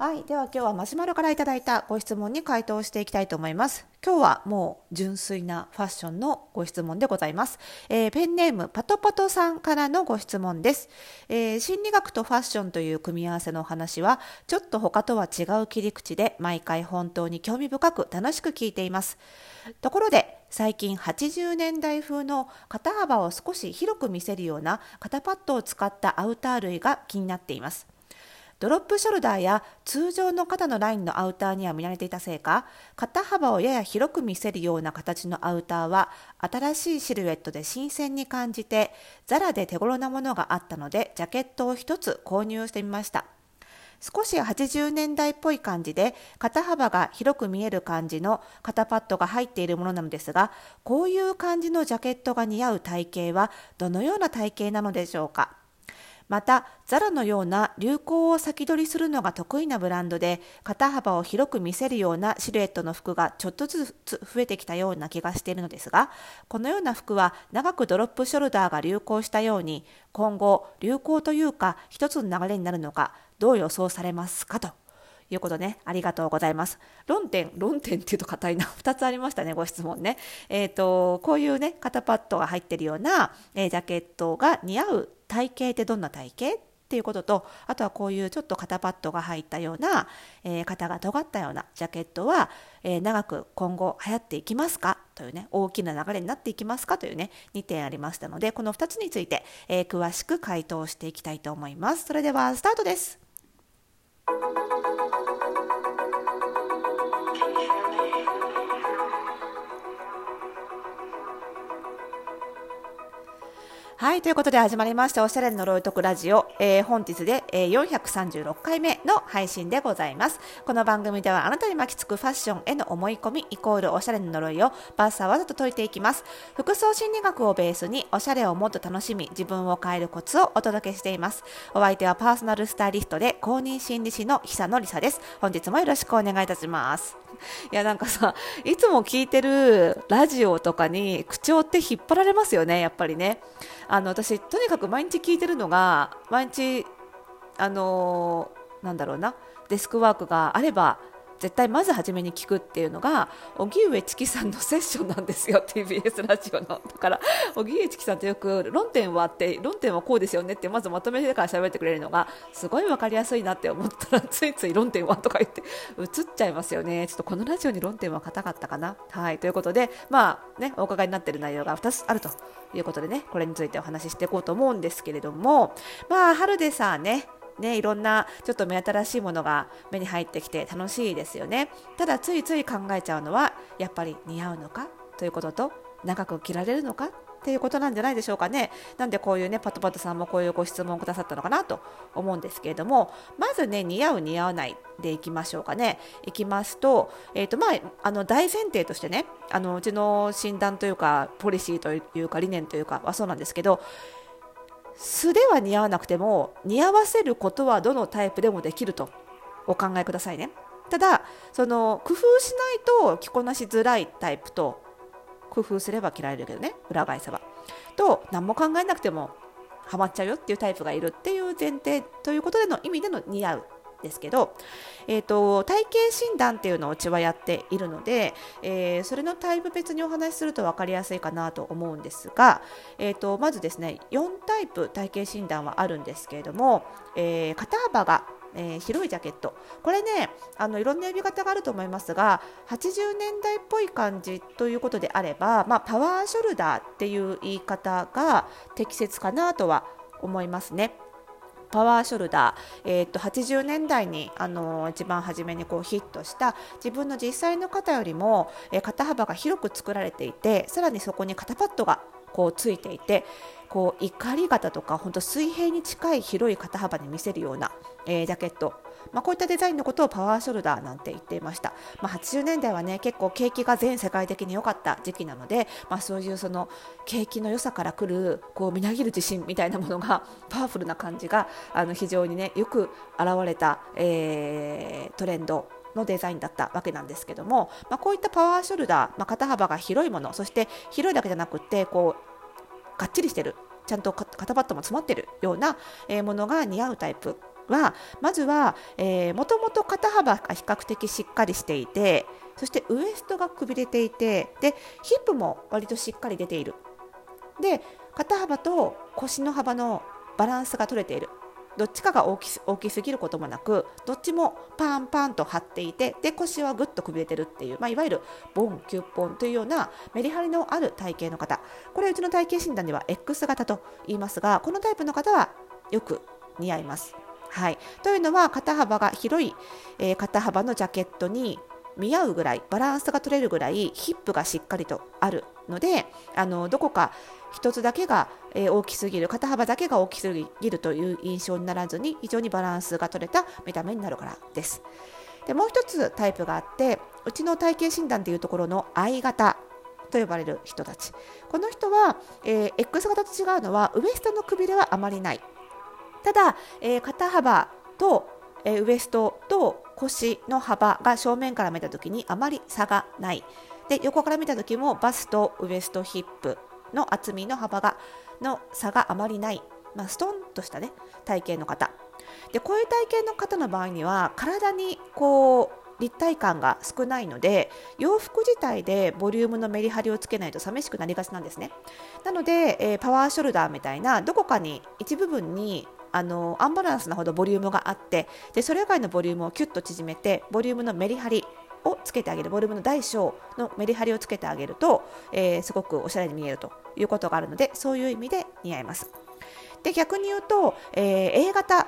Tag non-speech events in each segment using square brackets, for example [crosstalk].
はい、では今日はマシュマロからいただいたご質問に回答していきたいと思います。今日はもう純粋なファッションのご質問でございます。えー、ペンネームパトパトさんからのご質問です、えー、心理学とファッションという組み合わせの話はちょっと他とは違う切り口で毎回本当に興味深く楽しく聞いています。ところで最近80年代風の肩幅を少し広く見せるような肩パッドを使ったアウター類が気になっています。ドロップショルダーや通常の肩のラインのアウターには見慣れていたせいか、肩幅をやや広く見せるような形のアウターは、新しいシルエットで新鮮に感じて、ザラで手頃なものがあったので、ジャケットを一つ購入してみました。少し80年代っぽい感じで肩幅が広く見える感じの肩パッドが入っているものなのですがこういう感じのジャケットが似合う体型はどのような体型なのでしょうか？また、ザラのような流行を先取りするのが得意なブランドで、肩幅を広く見せるようなシルエットの服がちょっとずつ増えてきたような気がしているのですが、このような服は長くドロップショルダーが流行したように、今後、流行というか一つの流れになるのか、どう予想されますかということね、ありがとうございます。論点、論点っていうと硬いな。[laughs] 2つありましたね、ご質問ね。えっ、ー、と、こういうね、肩パッドが入ってるような、えー、ジャケットが似合う体型ってどんな体型？っていうこととあとはこういうちょっと肩パッドが入ったような、えー、肩が尖ったようなジャケットは、えー、長く今後流行っていきますか？というね大きな流れになっていきますか？というね2点ありましたのでこの2つについて、えー、詳しく回答していきたいと思います。それではスタートです。はい、ということで始まりました、おしゃれの呪いとくラジオ、えー、本日で、えー、436回目の配信でございます。この番組ではあなたに巻きつくファッションへの思い込みイコールおしゃれの呪いをバーサーわざと解いていきます。服装心理学をベースにおしゃれをもっと楽しみ、自分を変えるコツをお届けしています。お相手はパーソナルスタイリストで公認心理師の久野里沙です。本日もよろしくお願いいたします。いやなんかさいつも聞いてるラジオとかに口調って引っ張られますよねやっぱりねあの私とにかく毎日聞いてるのが毎日あの、なんだろうなデスクワークがあれば絶対まず初めに聞くっていうのが荻上チキさんのセッションなんですよ [laughs] TBS ラジオの。だから荻上チキさんってよく論点はあって論点はこうですよねってまずまとめてから喋ってくれるのがすごい分かりやすいなって思ったら [laughs] ついつい論点はとか言って映っちゃいますよね。ちょっとこのラジオに論点は硬かったかな。はい。ということでまあねお伺いになっている内容が2つあるということでねこれについてお話ししていこうと思うんですけれどもまあ春でさねね、いろんなちょっと目新しいものが目に入ってきて楽しいですよねただついつい考えちゃうのはやっぱり似合うのか？ということと長く着られるのか？っていうことなんじゃないでしょうかね。なんでこういうね、パトパトさんもこういうご質問をくださったのかなと思うんですけれども、まずね、似合う似合わないでいきましょうかね。いきますと、えっ、ー、と、まあ、あの、大前提としてね、あの、うちの診断というか、ポリシーというか、理念というかはそうなんですけど、素では似合わなくても似合わせることはどのタイプでもできるとお考えくださいね。ただその工夫しないと着こなしづらいタイプと工夫すれば着られるけどね裏返せば。と何も考えなくてもハマっちゃうよっていうタイプがいるっていう前提ということでの意味での似合う。ですけど、えーと、体型診断っていうのをうちはやっているので、えー、それのタイプ別にお話しすると分かりやすいかなと思うんですが、えーと、まずですね4タイプ体型診断はあるんですけれども、えー、肩幅がえー、広いジャケットこれねあのいろんな呼び方があると思いますが80年代っぽい感じということであれば、まあ、パワーショルダーっていう言い方が適切かなとは思いますね。パワーショルダー、えー、と80年代にあの一番初めにこうヒットした自分の実際の肩よりも、えー、肩幅が広く作られていてさらにそこに肩パッドがこうついていてこう怒り型とか本当水平に近い広い肩幅に見せるような、えー、ジャケット。まあ、こういったデザインのことをパワーショルダーなんて言っていました、まあ、80年代はね結構景気が全世界的に良かった時期なので、まあ、そういうその景気の良さからくるこうみなぎる自信みたいなものが [laughs] パワフルな感じがあの非常にねよく現れた、えー、トレンドのデザインだったわけなんですけども、まあ、こういったパワーショルダー、まあ、肩幅が広いものそして広いだけじゃなくてこうがっちりしてるちゃんと肩パッドも詰まってるようなものが似合うタイプはまずはもともと肩幅が比較的しっかりしていてそしてウエストがくびれていてでヒップも割としっかり出ている。で肩幅と腰の幅のバランスが取れている。どっちかが大き大きすぎることもなくどっちもパンパンと張っていてで腰はぐっとくびれてるっていう、まあ、いわゆるボンキュッポンというようなメリハリのある体型の方。これうちの体型診断では X 型と言いますがこのタイプの方はよく似合います。はい、というのは肩幅が広い、えー、肩幅のジャケットに見合うぐらいバランスが取れるぐらいヒップがしっかりとあるのであのどこか1つだけが、えー、大きすぎる肩幅だけが大きすぎるという印象にならずに非常にバランスが取れた見た目になるからです。でもう1つタイプがあってうちの体型診断でいうところの I 型と呼ばれる人たち。この人は、えー、X 型と違うのはウエストのくびれはあまりない。ただ、えー、肩幅と、えー、ウエストと腰の幅が正面から見た時にあまり差がない。で横から見た時もバストウエストヒップの厚みの幅がの差があまりない、まあ、ストンとしたね体型の方。でこういう体型の方の場合には体にこう立体感が少ないので洋服自体でボリュームのメリハリをつけないと寂しくなりがちなんですね。なので、えー、パワーショルダーみたいなどこかに一部分にあのアンバランスなほどボリュームがあってでそれ以外のボリュームをキュッと縮めてボリュームのメリハリをつけてあげる。ボリュームの大小のメリハリをつけてあげると、えー、すごくおしゃれに見えるということがあるのでそういう意味で似合います。で逆に言うと、えー、A 型っ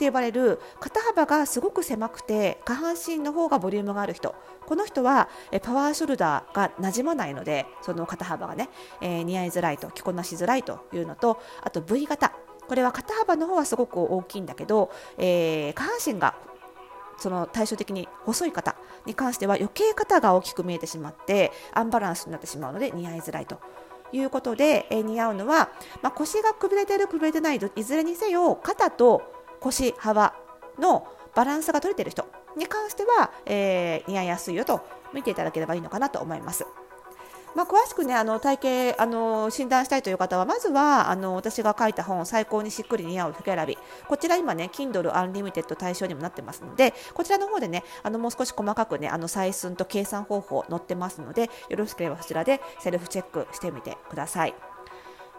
て呼ばれる肩幅がすごく狭くて下半身の方がボリュームがある人。この人はパワーショルダーがなじまないのでその肩幅がね、えー、似合いづらいと着こなしづらいというのとあと V 型。これは肩幅の方はすごく大きいんだけど、えー、下半身がその対照的に細い方に関しては余計肩が大きく見えてしまってアンバランスになってしまうので似合いづらいということで、えー、似合うのは、まあ、腰がくびれてるくびれてないいずれにせよ肩と腰幅のバランスが取れてる人に関しては、えー、似合いやすいよと見ていただければいいのかなと思います。まあ、詳しくねあの体型あの診断したいという方はまずはあの私が書いた本最高にしっくり似合う服選びこちら今ね Kindle Unlimited 対象にもなってますのでこちらの方でねあのもう少し細かくねあの採寸と計算方法載ってますのでよろしければそちらでセルフチェックしてみてください。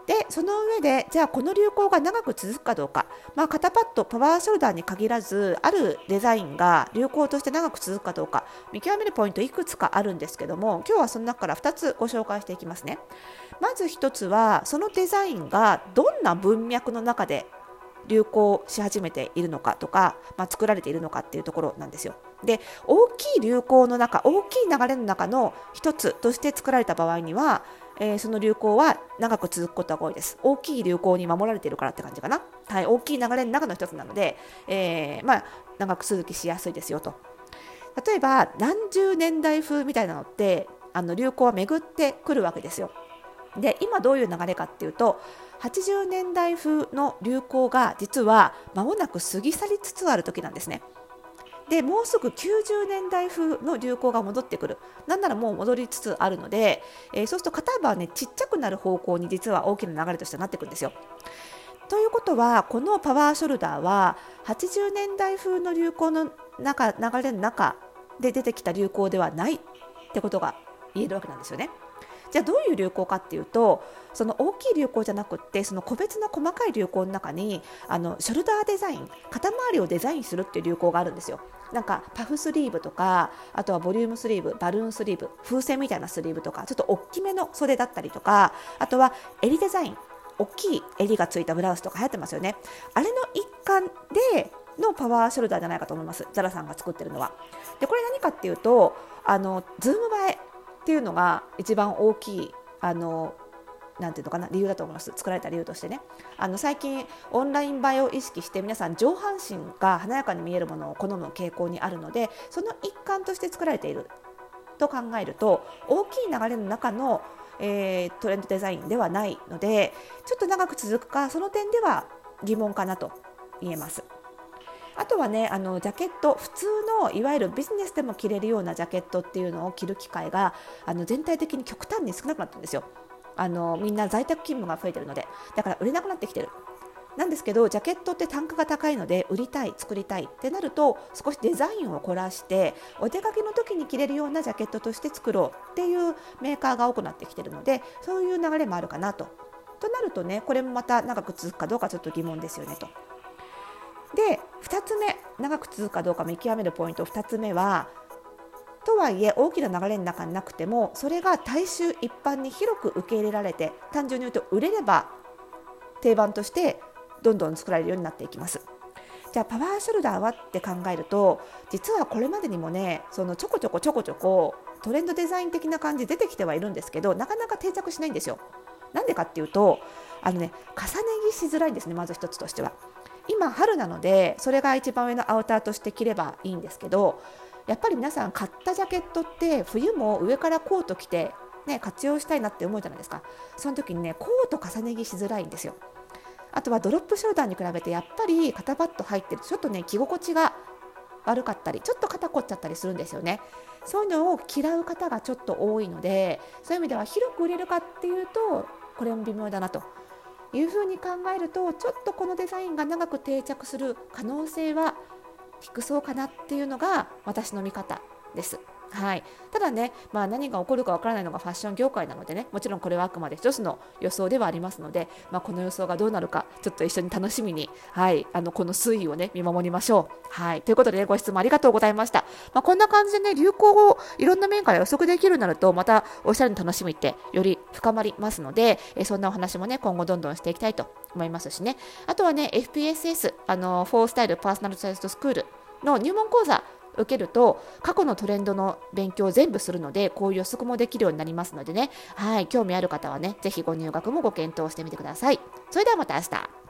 でその上でじゃあこの流行が長く続くかどうか、まあ、肩パッドパワーショルダーに限らずあるデザインが流行として長く続くかどうか。見極めるポイントいくつかあるんですけども今日はその中から2つご紹介していきますね。まず1つはそのデザインがどんな文脈の中で流行し始めているのかとか、まあ、作られているのかっていうところなんですよ。で大きい流行の中大きい流れの中の一つとして作られた場合にはえー、その流行は長く続くことが多いです。大きい流行に守られているからって感じかな。はい、大きい流れの中の一つなので、えー、まあ、長く続きしやすいですよと。例えば、何十年代風みたいなのって、あの流行は巡ってくるわけですよ。で、今どういう流れかっていうと、80年代風の流行が実は間もなく過ぎ去りつつある時なんですね。でもうすぐ90年代風の流行が戻ってくるなんならもう戻りつつあるので、えー、そうすると肩幅はねちっちゃくなる方向に実は大きな流れとしてなっていくんですよ。ということはこのパワーショルダーは80年代風の流行の中流れの中で出てきた流行ではないってことが言えるわけなんですよね。じゃあどういう流行かっていうとその大きい流行じゃなくってその個別の細かい流行の中にあのショルダーデザイン肩周りをデザインするっていう流行があるんですよ。なんかパフスリーブとかあとはボリュームスリーブバルーンスリーブ風船みたいなスリーブとかちょっと大きめの袖だったりとかあとは襟デザイン大きい襟がついたブラウスとか流行ってますよね。あれの一環でのパワーショルダーじゃないかと思います。ザラさんが作ってるのは。でこれ何かっていうとあのズーム映えっていうのが一番大きいあのなんていうのかな理由だと思います。作られた理由としてね。あの最近オンライン映えを意識して皆さん上半身が華やかに見えるものを好む傾向にあるのでその一環として作られている。と考えると大きい流れの中の、えー、トレンドデザインではないのでちょっと長く続くかその点では疑問かなと言えます。あとはねあのジャケット普通のいわゆるビジネスでも着れるようなジャケットっていうのを着る機会があの全体的に極端に少なくなったんですよ。あのみんな在宅勤務が増えてるのでだから売れなくなってきてるなんですけどジャケットって単価が高いので売りたい作りたいってなると少しデザインを凝らしてお出かけの時に着れるようなジャケットとして作ろうっていうメーカーが多くなってきてるのでそういう流れもあるかなと。となるとねこれもまた長く続くかどうかちょっと疑問ですよねと。で2つ目長く続くかどうか見極めるポイント2つ目はとはいえ大きな流れの中になくてもそれが大衆一般に広く受け入れられて単純に言うと売れれば定番としてどんどん作られるようになっていきます。じゃあパワーショルダーはって考えると実はこれまでにもねそのちょこちょこちょこちょこトレンドデザイン的な感じ出てきてはいるんですけどなかなか定着しないんですよ。なんでかっていうとあのね重ね着しづらいんですねまず一つとしては。今春なのでそれが一番上のアウターとして着ればいいんですけどやっぱり皆さん買ったジャケットって冬も上からコート着て、ね、活用したいなって思うじゃないですか。その時にねコート重ね着しづらいんですよ。あとはドロップショルダーに比べてやっぱり肩パッド入ってるとちょっとね着心地が悪かったりちょっと肩凝っちゃったりするんですよね。そういうのを嫌う方がちょっと多いのでそういう意味では広く売れるかっていうとこれも微妙だなと。いうふうに考えるとちょっとこのデザインが長く定着する可能性は低そうかなっていうのが私の見方です。はい、ただね、まあ、何が起こるかわからないのがファッション業界なのでねもちろんこれはあくまで一つの予想ではありますので、まあ、この予想がどうなるかちょっと一緒に楽しみに、はい、あのこの推移をね見守りましょう。はい、ということで、ね、ご質問ありがとうございました。まあ、こんな感じでね流行をいろんな面から予測できるようになるとまたおしゃれの楽しみってより深まりますので、えそんなお話もね今後どんどんしていきたいと思いますしねあとはね FPSS あのフォースタイルパーソナルサイズスクールの入門講座受けると過去のトレンドの勉強を全部するのでこういう予測もできるようになりますのでね。はい興味ある方はねぜひご入学もご検討してみてください。それではまた明日。